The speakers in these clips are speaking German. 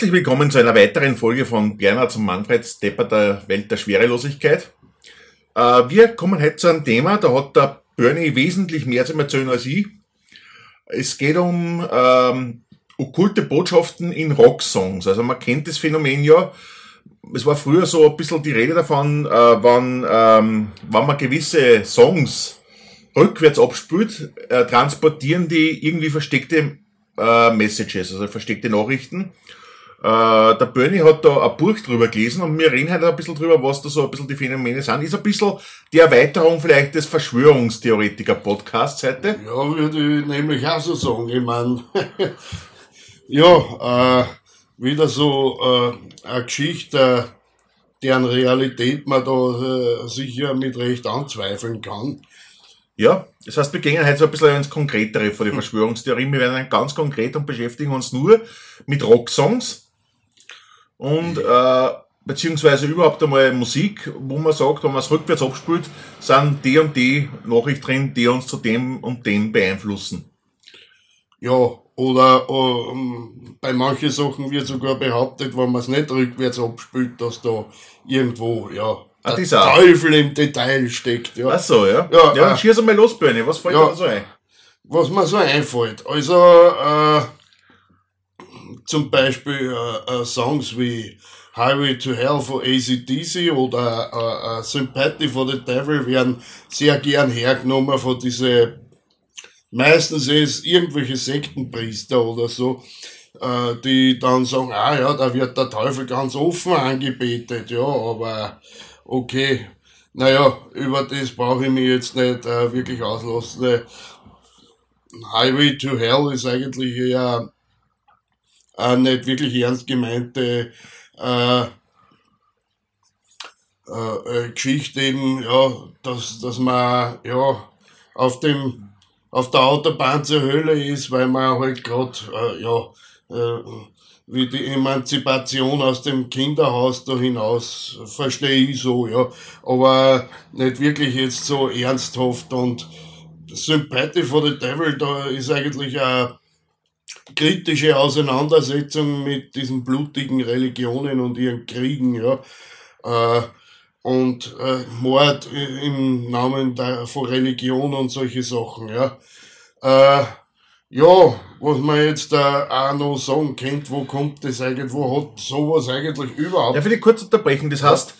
Herzlich willkommen zu einer weiteren Folge von Bernhard zum Manfred Stepper der Welt der Schwerelosigkeit. Äh, wir kommen heute zu einem Thema, da hat der Bernie wesentlich mehr zu erzählen als ich. Es geht um ähm, okkulte Botschaften in Rocksongs. Also man kennt das Phänomen ja. Es war früher so ein bisschen die Rede davon, äh, wann, ähm, wann man gewisse Songs rückwärts abspült, äh, transportieren die irgendwie versteckte äh, Messages, also versteckte Nachrichten. Äh, der Bernie hat da ein Buch drüber gelesen und wir reden heute ein bisschen drüber, was da so ein bisschen die Phänomene sind. Ist ein bisschen die Erweiterung vielleicht des Verschwörungstheoretiker-Podcasts heute. Ja, würde ich nämlich auch so sagen. Ich meine, ja, äh, wieder so äh, eine Geschichte, deren Realität man da äh, sicher mit Recht anzweifeln kann. Ja, das heißt, wir gehen heute so ein bisschen ins Konkretere von den Verschwörungstheorien. Wir werden ganz konkret und beschäftigen uns nur mit Rocksongs und äh, beziehungsweise überhaupt einmal Musik, wo man sagt, wenn man es rückwärts abspielt, sind die und die Nachrichten drin, die uns zu dem und dem beeinflussen. Ja, oder ähm, bei manchen Sachen wird sogar behauptet, wenn man es nicht rückwärts abspielt, dass da irgendwo, ja, Ah, der. Teufel im Detail steckt. Ja. Ach so, ja. Ja, ja dann äh, schieß einmal los, Bernie. Was fällt ja. dir so ein? was mir so einfällt. Also äh, zum Beispiel äh, äh, Songs wie Highway to Hell von ACDC oder äh, äh, Sympathy for the Devil werden sehr gern hergenommen von diese meistens ist irgendwelche Sektenpriester oder so, äh, die dann sagen, ah ja, da wird der Teufel ganz offen angebetet, ja, aber okay, naja, über das brauche ich mich jetzt nicht äh, wirklich auslassen. Highway to Hell ist eigentlich ja äh, nicht wirklich ernst gemeinte äh, äh, äh, Geschichte eben, ja, dass, dass man ja auf dem auf der Autobahn zur Hölle ist, weil man halt gerade äh, ja äh, wie die Emanzipation aus dem Kinderhaus da hinaus verstehe ich so, ja, aber nicht wirklich jetzt so ernsthaft und Sympathy for the Devil, da ist eigentlich eine kritische Auseinandersetzung mit diesen blutigen Religionen und ihren Kriegen, ja. Äh, und äh, Mord i- im Namen der, von Religion und solche Sachen, ja. Äh, ja, was man jetzt äh, auch noch sagen kennt, wo kommt das eigentlich, wo hat sowas eigentlich überhaupt? Ja, will ich kurz unterbrechen. Das heißt,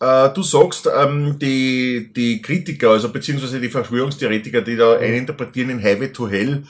äh, du sagst, ähm, die, die Kritiker, also beziehungsweise die Verschwörungstheoretiker, die da eininterpretieren in Highway to Hell,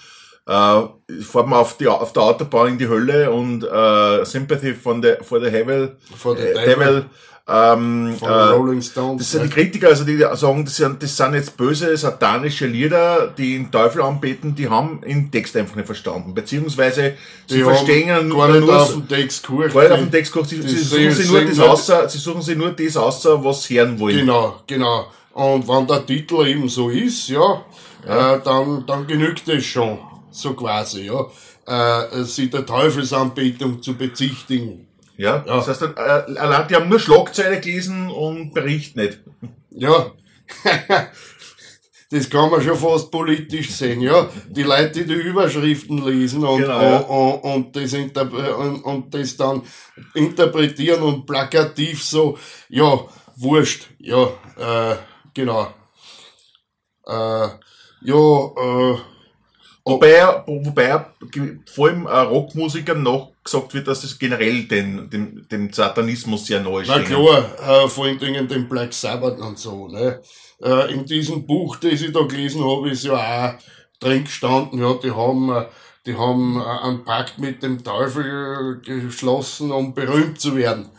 äh, fahren wir auf, die, auf der Autobahn in die Hölle und äh, Sympathy von der for the Devil, For the äh, Devil. Devil ähm, von äh, Rolling Stones. das sind die ja. Kritiker, also die sagen, das sind, das sind jetzt böse satanische Lieder, die den Teufel anbeten, die haben den Text einfach nicht verstanden. Beziehungsweise sie Die verstehen gar nicht nur auf den Text gehorcht. gar nicht auf den Text geguckt, sie, sie, suchen sich nur das außer, sie suchen sich nur das außer, was sie hören wollen. Genau, genau. Und wenn der Titel eben so ist, ja, Äh, dann, dann genügt es schon, so quasi, ja, äh, sie der Teufelsanbetung zu bezichtigen. Ja, das heißt, äh, allein die haben nur Schlagzeile gelesen und Bericht nicht. Ja, das kann man schon fast politisch sehen, ja. Die Leute, die die Überschriften lesen und, Genau, ja. und, und, das und, und das dann interpretieren und plakativ so, ja, wurscht, ja, äh, genau. Äh, ja, äh, Wobei, wobei vor allem Rockmusikern nachgesagt wird, dass das generell den, dem, dem Satanismus sehr nahe Na steht. klar, äh, vor allen Dingen den Black Sabbath und so. Ne? Äh, in diesem Buch, das ich da gelesen habe, ist ja auch drin gestanden, ja, die haben, äh, die haben äh, einen Pakt mit dem Teufel geschlossen, um berühmt zu werden.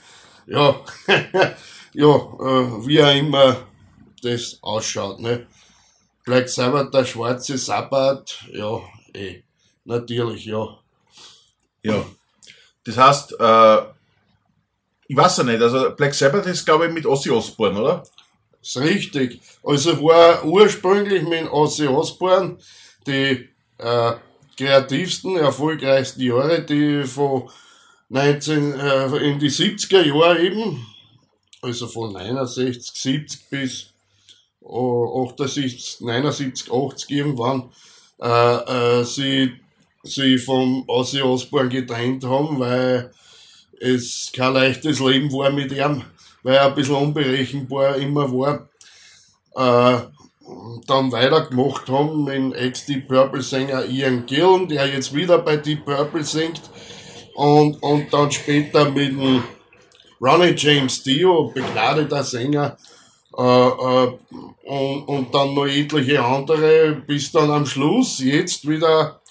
Ja, ja, äh, wie auch immer das ausschaut. Ne? Black Sabbath, der schwarze Sabbat, ja, eh, natürlich, ja. Ja. Das heißt, äh, ich weiß ja nicht, also Black Sabbath ist, glaube ich, mit Ozzy Osbourne, oder? Ist richtig. Also war ursprünglich mit Ozzy Osbourne die äh, kreativsten, erfolgreichsten Jahre, die von 19, äh, in die 70er Jahre eben, also von 69, 70 bis 78, 79, 80 irgendwann, äh, äh, sie sie vom Ozzy Osbourne getrennt haben, weil es kein leichtes Leben war mit ihm, weil er ein bisschen unberechenbar immer war. Äh, dann weitergemacht haben mit Ex-Deep Purple Sänger Ian Gillen, der jetzt wieder bei Deep Purple singt. Und, und dann später mit dem Ronnie James Dio, begnadeter Sänger, äh, äh, und, und dann noch etliche andere, bis dann am Schluss jetzt wieder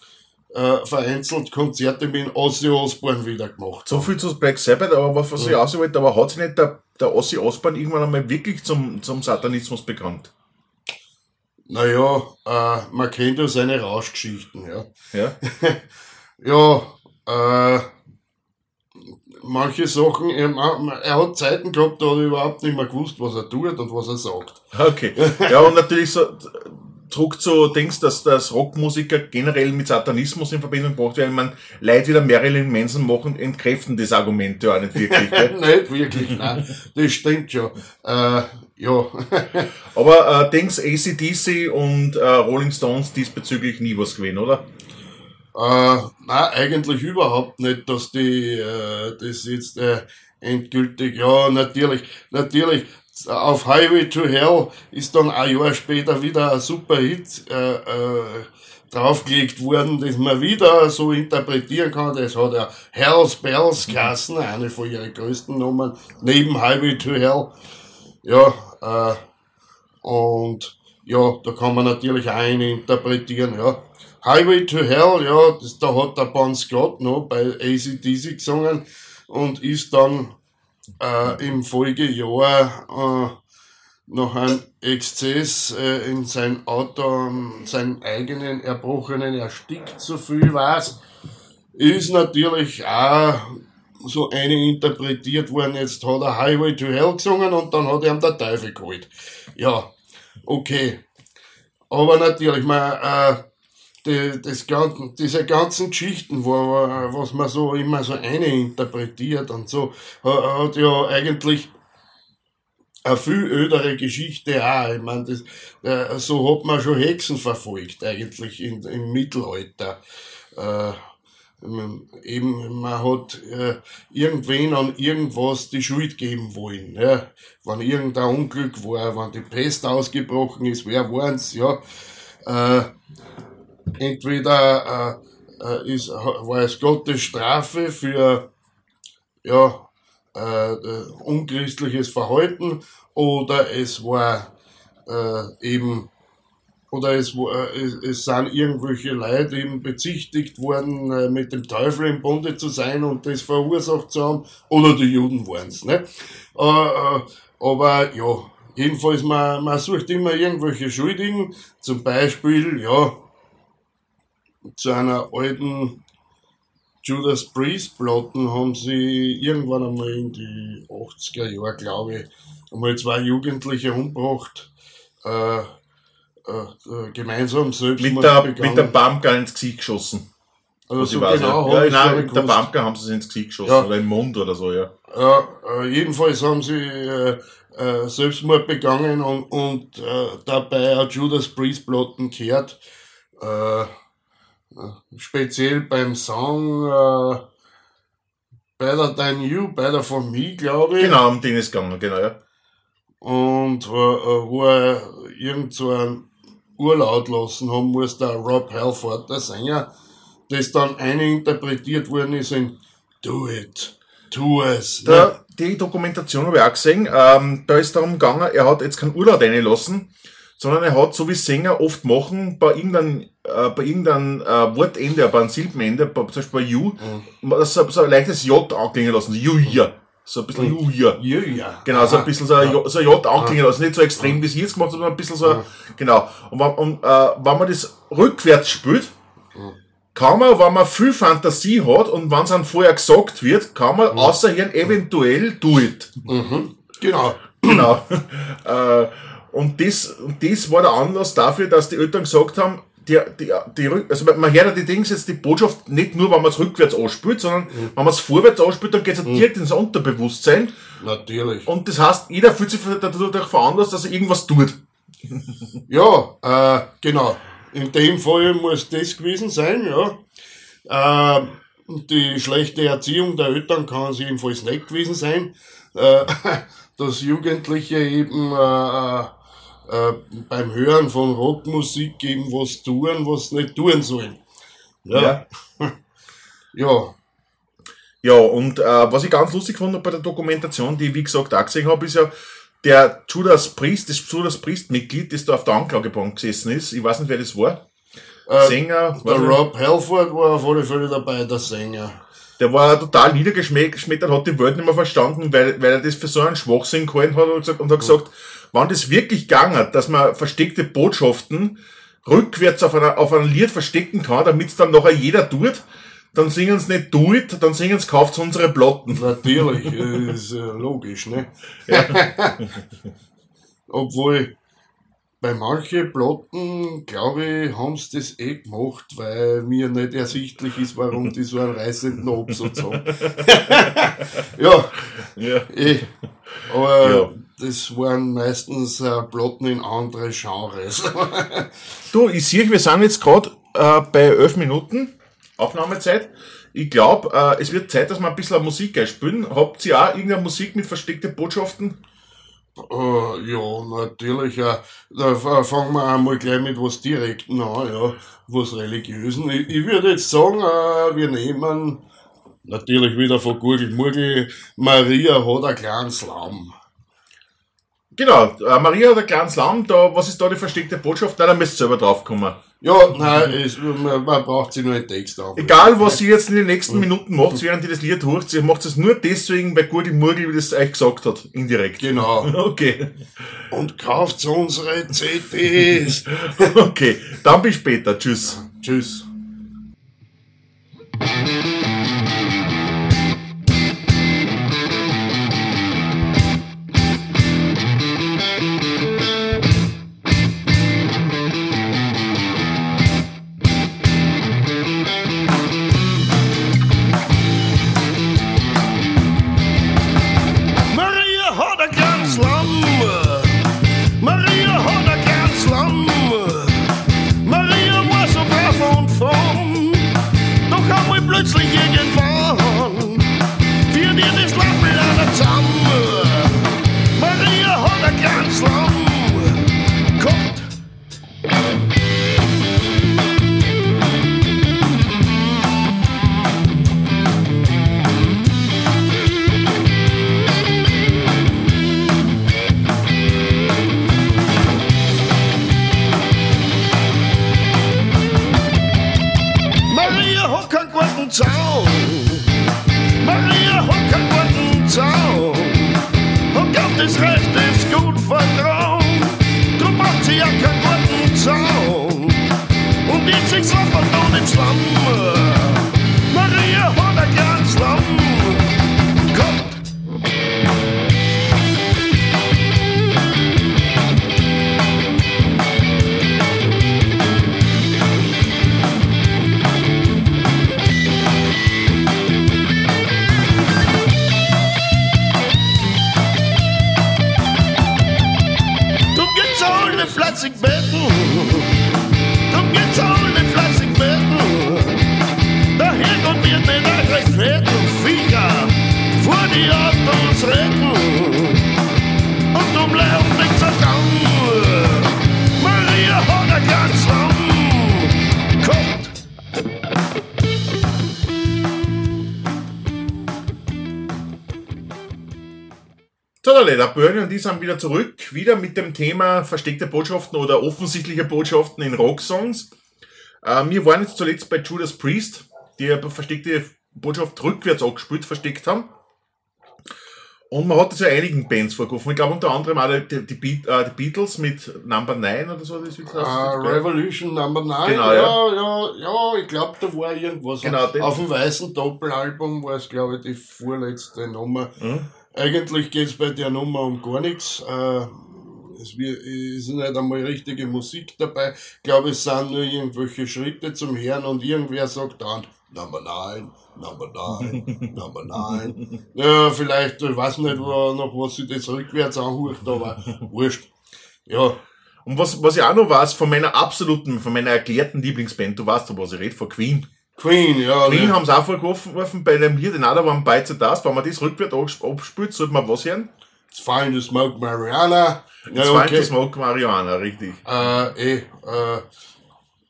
äh, vereinzelt Konzerte mit Ozzy Osbourne wieder gemacht. So viel zu Black Sabbath, aber was, was ich Ja. auch so wollte, aber hat sich nicht der, der Ozzy Osbourne irgendwann einmal wirklich zum, zum Satanismus bekannt? Naja, äh, man kennt ja seine Rauschgeschichten, ja. Ja? Ja, äh, manche Sachen, er, er hat Zeiten gehabt, da hat er überhaupt nicht mehr gewusst, was er tut und was er sagt. Okay. Ja, und natürlich so zurück zu Dings, dass, dass Rockmusiker generell mit Satanismus in Verbindung gebracht werden. Man Leute wie der Marilyn Manson machen, entkräften das Argument ja auch nicht wirklich. Nicht wirklich, nein, das stimmt schon. Äh, ja, Aber äh, Dings ACDC und äh, Rolling Stones diesbezüglich nie was gewesen, oder? Äh, nein, eigentlich überhaupt nicht, dass die äh, das jetzt äh, endgültig, ja, natürlich, natürlich, auf Highway to Hell ist dann ein Jahr später wieder ein super Hit äh, äh, draufgelegt worden, das man wieder so interpretieren kann. Das hat ja Hell's Bells Kassen, eine von ihren größten Nummern, neben Highway to Hell. Ja, äh, und ja, da kann man natürlich auch eine interpretieren, ja. Highway to Hell, ja, das, da hat der Bon Scott noch bei ACDC gesungen und ist dann äh, im Folgejahr äh, nach einem Exzess äh, in sein Auto, seinen eigenen Erbrochenen erstickt, so viel weiß. Ist natürlich auch so eine interpretiert worden, jetzt hat er Highway to Hell gesungen und dann hat er ihm der Teufel geholt. Ja, okay. Aber natürlich, man, äh, die, das diese ganzen Geschichten, wo, was man so immer so eine interpretiert und so, ha- hat ja eigentlich eine viel ödere Geschichte auch. Ich meine, das, äh, so hat man schon Hexen verfolgt, eigentlich in, im Mittelalter. Äh, eben, man hat äh, irgendwen an irgendwas die Schuld geben wollen. Ja? Wenn irgendein Unglück war, wenn die Pest ausgebrochen ist, wer waren's, ja. Äh, entweder äh, äh, ist, war es Gottes Strafe für ja, äh, äh, unchristliches Verhalten oder es war äh, eben oder es, war, es, es sind irgendwelche Leute eben bezichtigt worden, äh, mit dem Teufel im Bunde zu sein und das verursacht zu haben, oder die Juden waren's ne? Äh, äh, aber ja, jedenfalls, man, man sucht immer irgendwelche Schuldigen, zum Beispiel, ja, zu einer alten Judas Priest Platten haben sie irgendwann einmal in die 80er Jahre, glaube ich, einmal zwei Jugendliche umgebracht, äh, äh, äh, gemeinsam selbst Mit der, mit der Bamka ins Gesicht geschossen. also so genau ja. nein, mit der. Bamka haben sie es ins Gesicht geschossen. Ja. Oder im Mund oder so, ja. Ja, äh, jedenfalls haben sie äh, äh, Selbstmord begangen und, und äh, dabei auch Judas Priest Platten gehört. Äh, speziell beim Song äh, Better Than You, Better For Me, glaube ich. Genau, um den ist gegangen, genau, ja. Und äh, äh, wo er irgend so einen Urlaut lassen haben muss, der Rob Halford, der Sänger, das dann eine interpretiert worden ist in Do it, tu es. ne? Die Dokumentation habe ich auch gesehen. Ähm, da ist darum gegangen, er hat jetzt keinen Urlaub reinlassen, sondern er hat, so wie Sänger oft machen, bei irgendeinem, äh, bei irgendeinem äh, Wortende, bei einem Silbenende, bei, zum Beispiel bei You, das so, so ein leichtes J anklingen lassen. You hier. So ein bisschen You. Ja, ja. Genau, so ein bisschen so ein, J, so ein J anklingen lassen. Nicht so extrem, wie es jetzt gemacht sondern ein bisschen so, genau. Und, wenn, und äh, wenn man das rückwärts spielt, kann man, wenn man viel Fantasie hat und wenn es einem vorher gesagt wird, kann man außer hier eventuell do it. Genau. Genau. äh, und das, und das war der Anlass dafür, dass die Eltern gesagt haben, die, die, die, also man hört ja die Dings jetzt die Botschaft nicht nur, wenn man es rückwärts anspielt, sondern wenn man es vorwärts anspielt, dann geht es direkt ins Unterbewusstsein. Natürlich. Und das heißt, jeder fühlt sich dadurch veranlasst, dass er irgendwas tut. Ja, äh, genau. In dem Fall muss das gewesen sein, ja. Äh, die schlechte Erziehung der Eltern kann es jedenfalls nicht gewesen sein. Äh, dass Jugendliche eben äh, äh, beim Hören von Rockmusik eben was tun, was nicht tun sollen. Ja. Ja. ja. Ja, und äh, was ich ganz lustig fand bei der Dokumentation, die ich wie gesagt auch gesehen habe, ist ja, der Judas Priest, das Judas Priest-Mitglied, das da auf der Anklagebank gesessen ist, ich weiß nicht, wer das war. Äh, Sänger, Der. Rob Halford war auf alle Fälle dabei, der Sänger. der war total niedergeschmettert, hat die Welt nicht mehr verstanden, weil, weil er das für so einen Schwachsinn gehalten hat und, gesagt, und hat gesagt, wenn das wirklich gegangen hat, dass man versteckte Botschaften rückwärts auf einer, auf einem Lied verstecken kann, damit es dann nachher jeder tut, dann singen sie nicht do it, dann singen sie kauft unsere Platten. Natürlich, ist äh, logisch, ne? Obwohl, bei manchen Platten, glaube ich, haben sie das eh gemacht, weil mir nicht ersichtlich ist, warum die so einen reißenden Absatz haben. ja, Ja. eh. Aber Ja. Das waren meistens äh, Platten in andere Genres. Du, ich sehe, wir sind jetzt gerade äh, bei elf Minuten Aufnahmezeit. Ich glaube, äh, es wird Zeit, dass wir ein bisschen Musik einspielen. Habt ihr auch irgendeine Musik mit versteckten Botschaften? Äh, ja, natürlich. Äh, da f- fangen wir einmal gleich mit was Direkten an, ja, was Religiösen. Ich, ich würde jetzt sagen, äh, wir nehmen natürlich wieder von Gurgel Murgel, Maria hat ein kleines Lamm. Genau, äh, Maria ein kleines Lamm, da, was ist da die versteckte Botschaft? Nein, da müsst ihr selber draufkommen. Ja, nein, es, man, man braucht sich nur einen Text an. Egal, was ihr jetzt in den nächsten Minuten macht, während ihr das Lied hört, ihr macht es nur deswegen, weil Gurgel Murgel das euch gesagt hat, indirekt. Genau. Okay, Und kauft unsere CDs. okay, dann bis später, tschüss. Tschüss. Der Bernie und ich sind wieder zurück, wieder mit dem Thema versteckte Botschaften oder offensichtliche Botschaften in Rocksongs. Äh, wir waren jetzt zuletzt bei Judas Priest, die eine versteckte Botschaft rückwärts angespielt, versteckt haben. Und man hat das ja einigen Bands vorgerufen. Ich glaube unter anderem auch die, die, Beat, äh, die Beatles mit Number 9 oder so. Das ist Ah, Revolution Number 9, Genau, ja, ja, ja, ich glaube, da war irgendwas. Genau, das- Auf dem weißen Doppelalbum war es, glaube ich, die vorletzte Nummer. Mhm. Eigentlich geht es bei der Nummer um gar nichts. Äh, es ist nicht einmal richtige Musik dabei. Ich glaube, es sind nur irgendwelche Schritte zum Herrn und irgendwer sagt dann Number 9, Number 9, Number 9. Ja, vielleicht, ich weiß nicht, wo, noch was sich das rückwärts anhört, aber wurscht. Ja, Und was, was ich auch noch weiß, von meiner absoluten, von meiner erklärten Lieblingsband, du weißt doch, was ich rede, von Queen. Queen, ja. Queen haben es auch vorgeworfen bei einem Lied, Another One Bites the Dust. Wenn man das rückwärts absp- abspielt, sollte man was hören? It's fine to smoke marijuana. Ja, It's fine okay. to smoke Marihuana, richtig. Äh, eh, äh,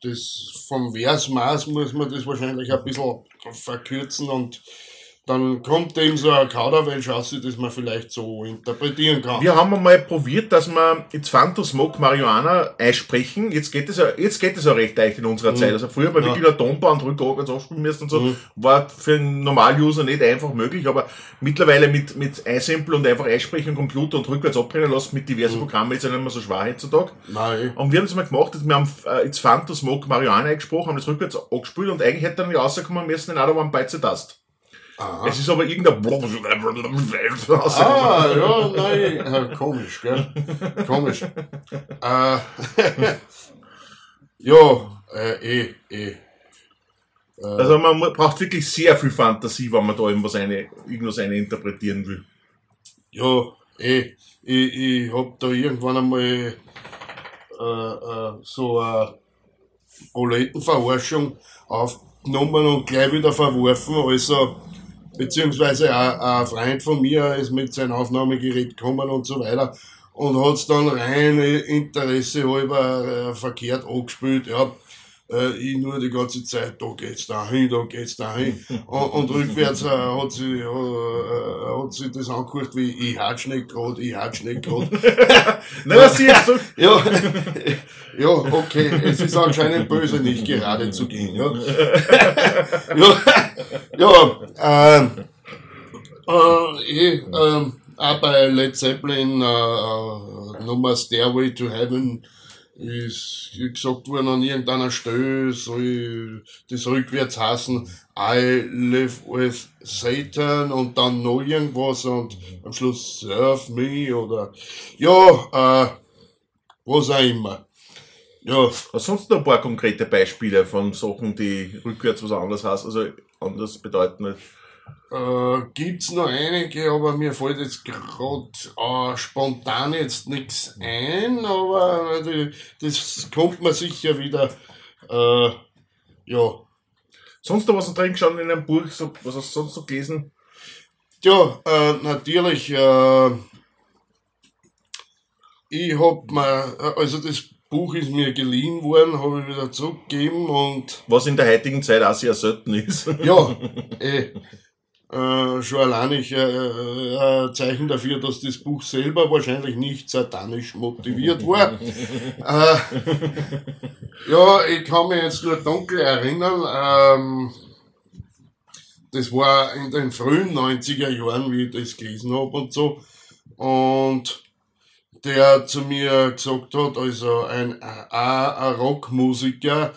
das vom Versmaß muss man das wahrscheinlich ein bisschen verkürzen und dann kommt eben so ein Kauderwelsch raus, das man vielleicht so interpretieren kann. Wir haben einmal probiert, dass wir It's fun to smoke Marihuana einsprechen. Jetzt geht es ja, jetzt geht es ja recht leicht in unserer Zeit. Also früher bei Mhm. Ja. wirklich der Tonband rückwärts abspielen müssen und so, war für einen Normal-User nicht einfach möglich, aber mittlerweile mit, mit Einsample und einfach einsprechen am Computer und rückwärts abbrennen lassen mit diversen Mhm. Programmen ist ja nicht mehr so schwer heutzutage. Nein, Und wir haben das mal gemacht, dass wir haben äh, It's fun to smoke Marihuana eingesprochen, haben das rückwärts angespielt und eigentlich hätte dann nicht rauskommen müssen, Another One Bites the Dust. Aha. Es ist aber irgendein Ah, ja, nein, äh, komisch, gell? Komisch. äh, ja, äh, eh, eh. Also man braucht wirklich sehr viel Fantasie, wenn man da irgendwas eine, irgendwas eine interpretieren will. Ja, eh, ich, ich hab da irgendwann einmal äh, äh, so eine Proletenverarschung aufgenommen und gleich wieder verworfen. Also, beziehungsweise ein, ein Freund von mir ist mit seinem Aufnahmegerät gekommen und so weiter und hat's dann rein Interesse halber äh, verkehrt angespielt. Ja, äh, ich nur die ganze Zeit, da geht's dahin, da geht's dahin. und, und rückwärts äh, hat, sie, äh, hat sie das angehört wie, ich hat's nicht grad, ich hat's nicht grad. Na, was siehst du? ja, ja, okay, es ist anscheinend böse, nicht gerade zu gehen. Ja, ja, ja ähm, äh, eh, ähm, auch bei Led Zeppelin äh, äh, Nummer Stairway to Heaven ist gesagt worden an irgendeiner Stelle, soll das rückwärts heißen, I live with Satan und dann noch irgendwas und am Schluss Serve Me oder ja, äh, was auch immer. Ja, Hast sonst noch ein paar konkrete Beispiele von Sachen, die rückwärts was anderes heißt, also anders bedeuten? Äh, gibt's noch einige, aber mir fällt jetzt gerade äh, spontan jetzt nichts ein, aber die, das kommt mir sicher wieder. Äh, ja. Sonst noch was drin geschaut in einem Buch, so, was hast du sonst noch gelesen? Ja, äh, natürlich, äh, ich hab mir, äh, also das Buch ist mir geliehen worden, habe ich wieder zurückgegeben und Was in der heutigen Zeit auch sehr selten ist. Ja, eh. Äh, schon allein ich, äh, ein Zeichen dafür, dass das Buch selber wahrscheinlich nicht satanisch motiviert war. äh, ja, ich kann mich jetzt nur dunkel erinnern, ähm, das war in den frühen 90er Jahren, wie ich das gelesen habe und so. Und der zu mir gesagt hat, also ein, ein, ein Rockmusiker,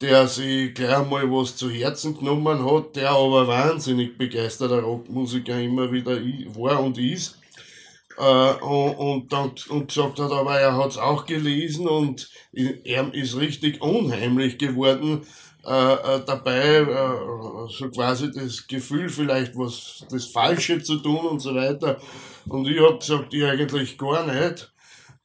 der sich gleich mal was zu Herzen genommen hat, der aber wahnsinnig begeisterter Rockmusiker immer wieder war und ist. Äh, und, und dann und gesagt hat, aber er hat's auch gelesen und er ist richtig unheimlich geworden äh, äh, dabei, äh, so quasi das Gefühl vielleicht was das Falsche zu tun und so weiter. Und ich hab gesagt, ich eigentlich gar nicht.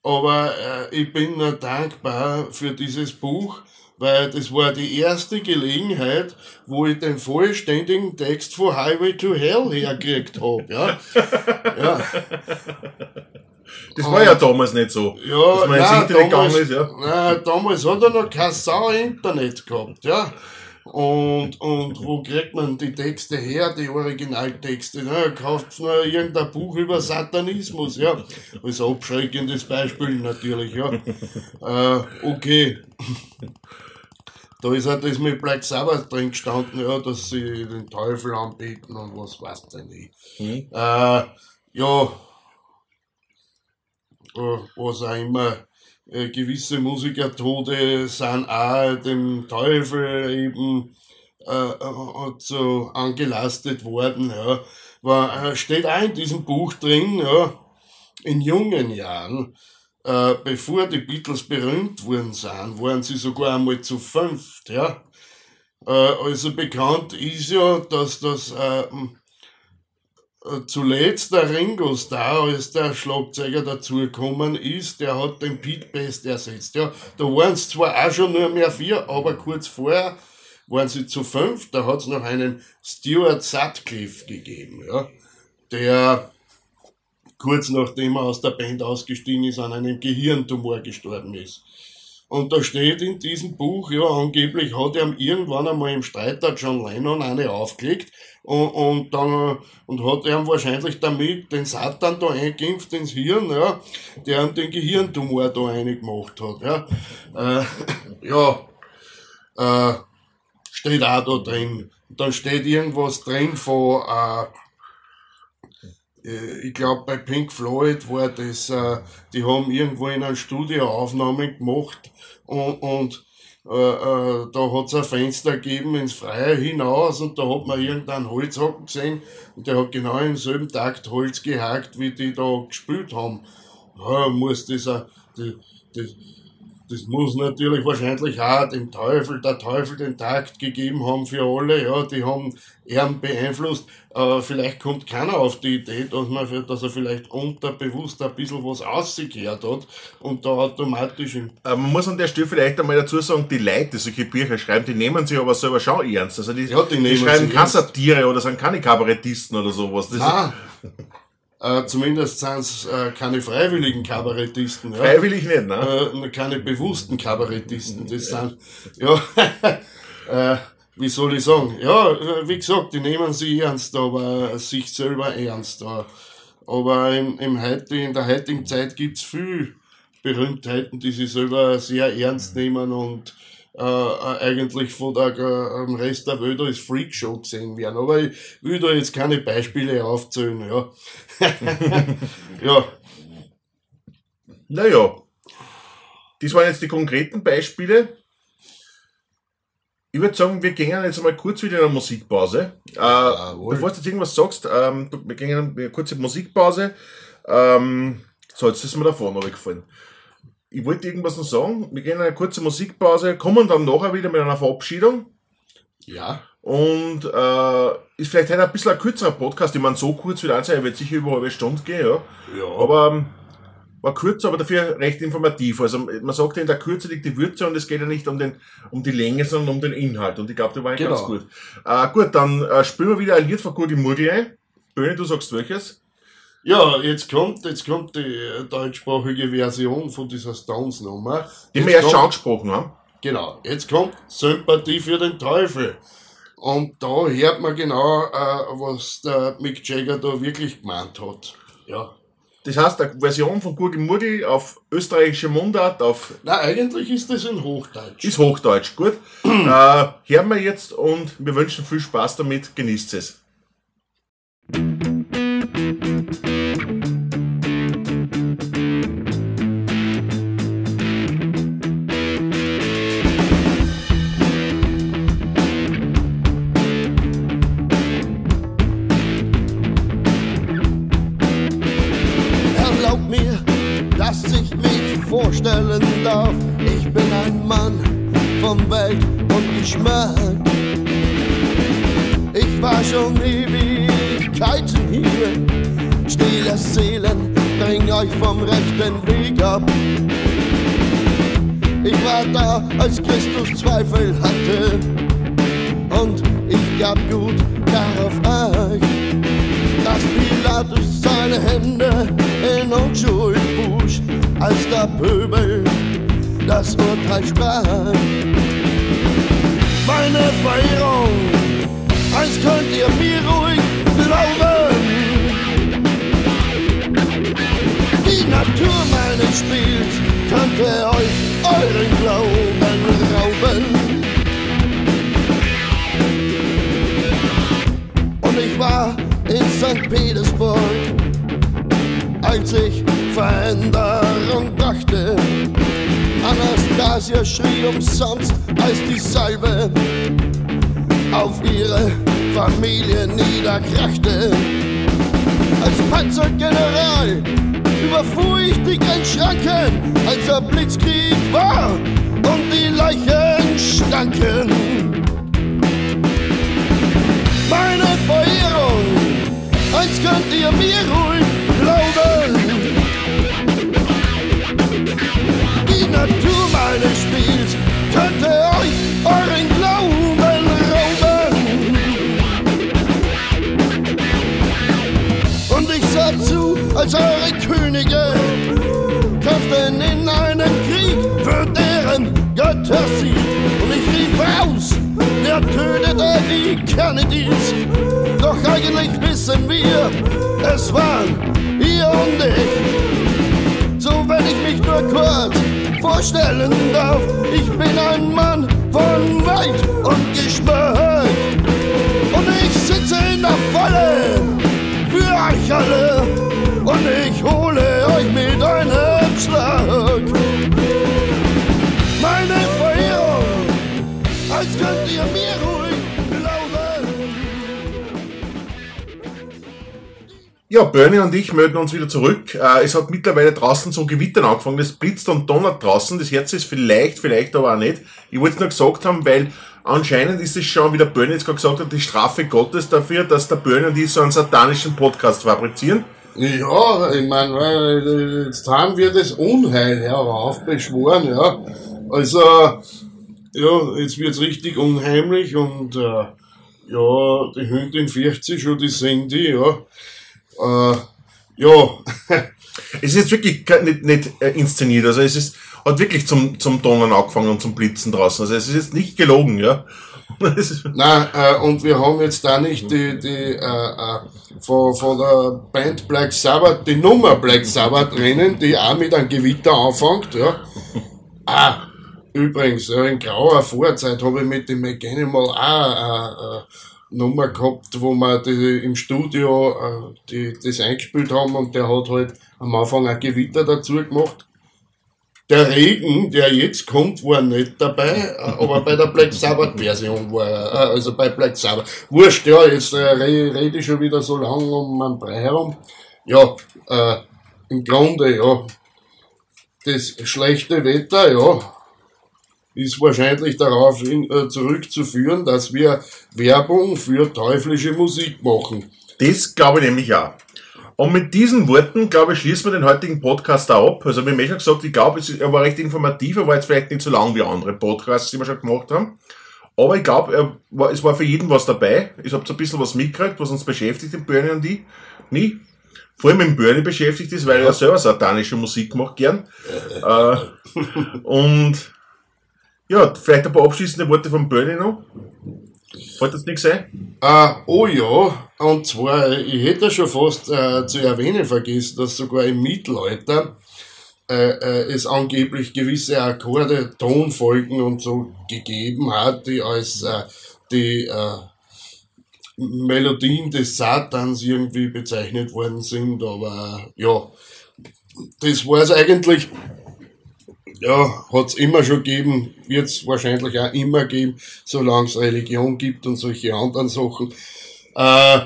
Aber äh, ich bin nur dankbar für dieses Buch, weil das war die erste Gelegenheit, wo ich den vollständigen Text von Highway to Hell hergekriegt hab, ja. ja. Das war ja damals nicht so. Ja, dass man ins nein, Internet damals, gegangen ist, ja. nein, damals hat er noch kein Sau Internet gehabt, ja. Und, und wo kriegt man die Texte her, die Originaltexte? Ne? Kauft nur irgendein Buch über Satanismus, ja. Als abschreckendes Beispiel natürlich, ja. Äh, okay. Da ist halt das mit Black Sabbath drin gestanden, ja, dass sie den Teufel anbeten und was weiß denn ich. Mhm. Äh, ja, äh, was auch immer, äh, gewisse Musikertode sind auch dem Teufel eben äh, äh, so angelastet worden. Ja. War, äh, steht auch in diesem Buch drin, ja, in jungen Jahren, äh, bevor die Beatles berühmt worden sind, waren sie sogar einmal zu fünft. Ja. Äh, also bekannt ist ja, dass das äh, äh, zuletzt der Ringo Starr als der Schlagzeuger dazugekommen ist, der hat den Pete Best ersetzt. Ja, da waren es zwar auch schon nur mehr vier, aber kurz vorher waren sie zu fünf, da hat es noch einen Stuart Sutcliffe gegeben, ja, der kurz nachdem er aus der Band ausgestiegen ist, an einem Gehirntumor gestorben ist. Und da steht in diesem Buch, ja, angeblich hat er irgendwann einmal im Streit der John Lennon eine aufgelegt und, und dann und hat er wahrscheinlich damit den Satan da eingeimpft ins Hirn, ja, der ihm den Gehirntumor da eingemacht hat. Ja, äh, ja äh, steht auch da drin. Da steht irgendwas drin von äh, ich glaube bei Pink Floyd war das, äh, die haben irgendwo in einem Studio Aufnahmen gemacht und, und äh, äh, da hat's ein Fenster gegeben ins Freie hinaus und da hat man irgendeinen Holzhacken gesehen und der hat genau im selben Takt Holz gehackt, wie die da gespielt haben. Ja, muss dieser, die, die, das muss natürlich wahrscheinlich auch dem Teufel, der Teufel den Takt gegeben haben für alle, ja, die haben ihn beeinflusst. Äh, vielleicht kommt keiner auf die Idee, dass, man, dass er vielleicht unterbewusst ein bisschen was ausgekehrt hat und da automatisch. Äh, man muss an der Stelle vielleicht einmal dazu sagen, die Leute, die solche Bücher schreiben, die nehmen sich aber selber schon ernst. Also die, ja, die, die schreiben keine Satire oder sind keine Kabarettisten oder sowas. Das. Äh, zumindest sind es äh, keine freiwilligen Kabarettisten. Ja? Freiwillig nicht, ne? Äh, keine bewussten Kabarettisten. Das sind, ja, äh, wie soll ich sagen? Ja, äh, wie gesagt, die nehmen sich ernst, aber sich selber ernst. Aber im, im heute, in der heutigen Zeit gibt's viel Berühmtheiten, die sich selber sehr ernst nehmen und äh, eigentlich von der äh, Rest der Welt als Freakshow gesehen werden. Aber ich will da jetzt keine Beispiele aufzählen, ja. ja. Naja. Das waren jetzt die konkreten Beispiele. Ich würde sagen, wir gehen jetzt einmal kurz wieder in eine Musikpause. Äh, bevor du jetzt irgendwas sagst, ähm, wir gehen in eine kurze Musikpause. Ähm, so, jetzt ist mir da vorne gefallen ich wollte irgendwas noch sagen. Wir gehen in eine kurze Musikpause, kommen dann nachher wieder mit einer Verabschiedung. Ja. Und äh, ist vielleicht heute ein bisschen ein kürzerer Podcast. Ich meine, so kurz wie der Anzeige wird sicher über eine halbe Stunde gehen, ja. Ja. Aber ähm, war kürzer, aber dafür recht informativ. Also man sagt ja, in der Kürze liegt die Würze und es geht ja nicht um, den, um die Länge, sondern um den Inhalt. Und ich glaube, der war genau. ganz gut. Äh, gut, dann äh, spielen wir wieder ein Lied von Gudi Murgel. Böhne, du sagst welches? Ja, jetzt kommt, jetzt kommt die deutschsprachige Version von dieser Stones-Nummer. Die wir erst schon angesprochen haben. Genau, jetzt kommt Sympathie für den Teufel. Und da hört man genau, äh, was der Mick Jagger da wirklich gemeint hat. Ja. Das heißt, eine Version von Gurgi Murgi auf österreichische Mundart, auf. Na, eigentlich ist das in Hochdeutsch. Ist Hochdeutsch, gut. äh, hören wir jetzt und wir wünschen viel Spaß damit, genießt es. Vom rechten Weg ab. Ich war da, als Christus Zweifel hatte. Und ich gab gut darauf acht, dass Pilatus seine Hände in Unschuld wusch als der Pöbel das Urteil sprach. Meine Verehrung, eins könnt ihr mir ruhig glauben. Die Natur meines Spiels könnte euch euren Glauben rauben. Und ich war in St. Petersburg, als ich Veränderung brachte. Anastasia schrie umsonst, als die Salve auf ihre Familie niederkrachte. Als Panzergeneral überfuhr ich die Grenzschranken, als der Blitzkrieg war und die Leichen stanken. Meine Verehrung, eins könnt ihr mir ruhig der tötete die Kennedys. Doch eigentlich wissen wir, es waren ihr und ich. So wenn ich mich nur kurz vorstellen darf, ich bin ein Mann von Weit und Geschmack. Und ich sitze in der Falle für euch alle. Ja, Bernie und ich melden uns wieder zurück. Äh, es hat mittlerweile draußen so Gewittern angefangen, es blitzt und donnert draußen. Das Herz ist vielleicht, vielleicht aber auch nicht. Ich wollte es nur gesagt haben, weil anscheinend ist es schon, wie der Bernie jetzt gerade gesagt hat, die Strafe Gottes dafür, dass der Bernie und ich so einen satanischen Podcast fabrizieren. Ja, ich meine, jetzt haben wir das Unheil heraufbeschworen, ja. Also, ja, jetzt wird's richtig unheimlich und äh, ja, die Hündin fürchtet sich schon, die Cindy, ja. Äh, ja, Es ist wirklich nicht, nicht äh, inszeniert, also es ist, hat wirklich zum, zum Donnern angefangen und zum Blitzen draußen. Also es ist jetzt nicht gelogen, ja. Nein, äh, und wir haben jetzt da nicht die, die äh, äh, von, von der Band Black Sabbath, die Nummer Black Sabbath drinnen, die auch mit einem Gewitter anfängt, ja. Ah, übrigens, in grauer Vorzeit habe ich mit dem McAnimal auch eine, eine Nummer gehabt, wo wir die, im Studio äh, die, das eingespielt haben und der hat halt am Anfang ein Gewitter dazu gemacht. Der Regen, der jetzt kommt, war nicht dabei, äh, aber bei der Black Sabbath Version war er, äh, also bei Black Sabbath. Wurscht, ja, jetzt äh, re- rede ich schon wieder so lang um einen Brei herum. Ja, äh, im Grunde, ja, das schlechte Wetter, ja, ist wahrscheinlich darauf in, äh, zurückzuführen, dass wir Werbung für teuflische Musik machen. Das glaube ich nämlich auch. Und mit diesen Worten, glaube ich, schließen wir den heutigen Podcast auch ab. Also, wie mir schon gesagt, ich glaube, er war recht informativ, er war jetzt vielleicht nicht so lang wie andere Podcasts, die wir schon gemacht haben. Aber ich glaube, es war für jeden was dabei. Ich habe so ein bisschen was mitgekriegt, was uns beschäftigt, den Bernie und ich. Nie. Vor allem mit Bernie beschäftigt ist, weil er selber satanische Musik macht gern. äh, und ja, vielleicht ein paar abschließende Worte von Bernie noch. Fällt das nichts ein? Äh, oh ja, und zwar, ich hätte schon fast äh, zu erwähnen vergessen, dass sogar im Mittelalter äh, es angeblich gewisse Akkorde, Tonfolgen und so gegeben hat, die als die Melodien des Satans irgendwie bezeichnet worden sind, aber ja, das war es eigentlich ja, hat's immer schon gegeben, wird's wahrscheinlich auch immer geben, solange es Religion gibt und solche anderen Sachen. Äh,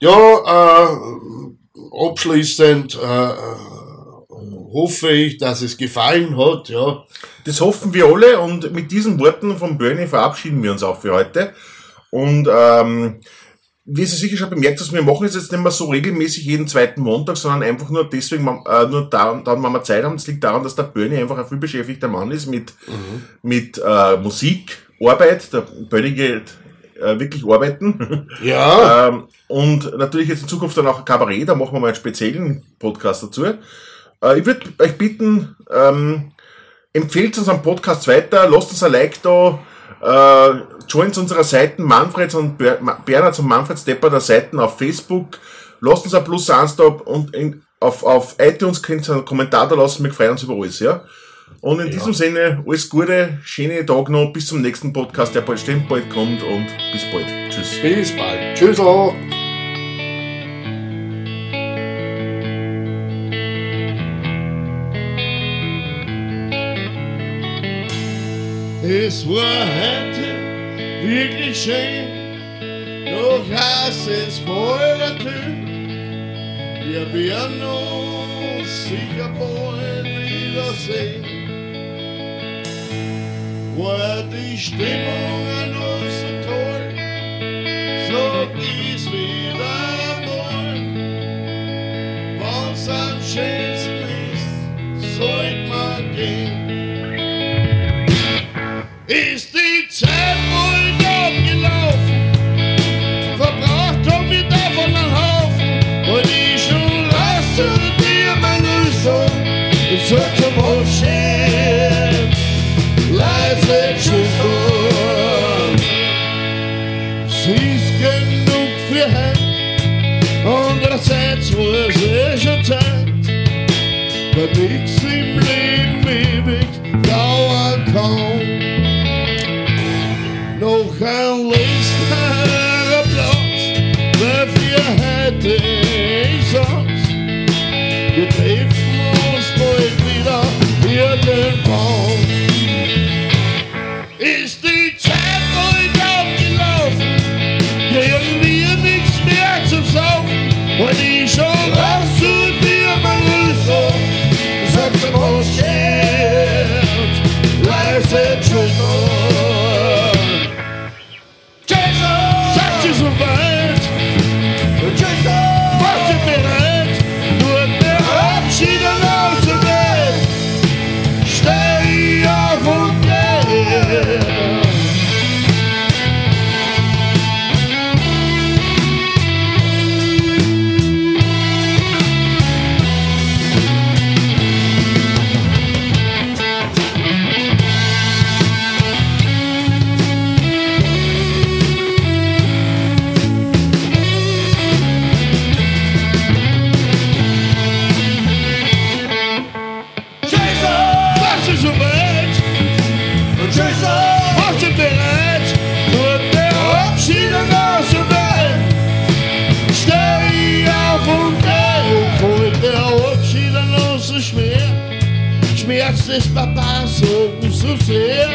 ja, äh, abschließend äh, hoffe ich, dass es gefallen hat, ja. Das hoffen wir alle und mit diesen Worten von Bernie verabschieden wir uns auch für heute. Und ähm, wie Sie sicher schon bemerkt haben, wir machen es jetzt nicht mehr so regelmäßig jeden zweiten Montag, sondern einfach nur deswegen, äh, nur da, dann, wenn wir Zeit haben. Das liegt daran, dass der Bernie einfach ein vielbeschäftigter Mann ist mit, mit äh, Musik, Arbeit. Der Bernie geht äh, wirklich arbeiten. Ja, Ähm, und natürlich jetzt in Zukunft dann auch ein Kabarett, da machen wir mal einen speziellen Podcast dazu. Äh, ich würde euch bitten, ähm, empfehlt unseren Podcast weiter, lasst uns ein Like da, äh, joint unserer Seiten Manfreds und Ber Bernhards und Manfreds Depper der Seiten auf Facebook, lasst uns ein Plus eins da und in, auf, auf iTunes könnt ihr einen Kommentar da lassen, wir freuen uns über alles, ja. Und in diesem Sinne, alles Gute, schöne Tag noch, bis zum nächsten Podcast, der bald stimmt, bald kommt und bis bald. Tschüss. bis bald. Tschüss. auch. Es war heute wirklich schön, doch heißt es bald natürlich. Wir werden uns sicher bald wiedersehen. War die Stimmung es Papa so so sehr,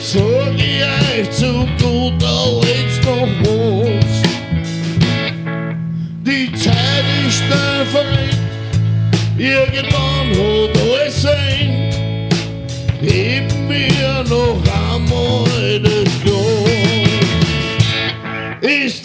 sag ich euch zu guter Letzt oh, noch was. Die Zeit ist schnell verrückt, irgendwann hat alles sein, eben mir noch einmal das Glas. Ist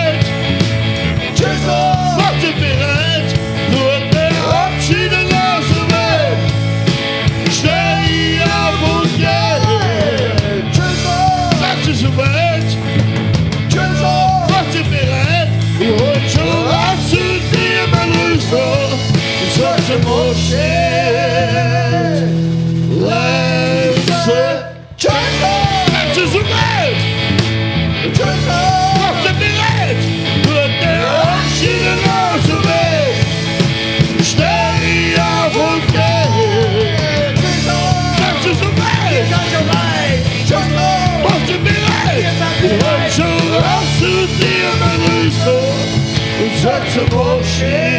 such a bullshit.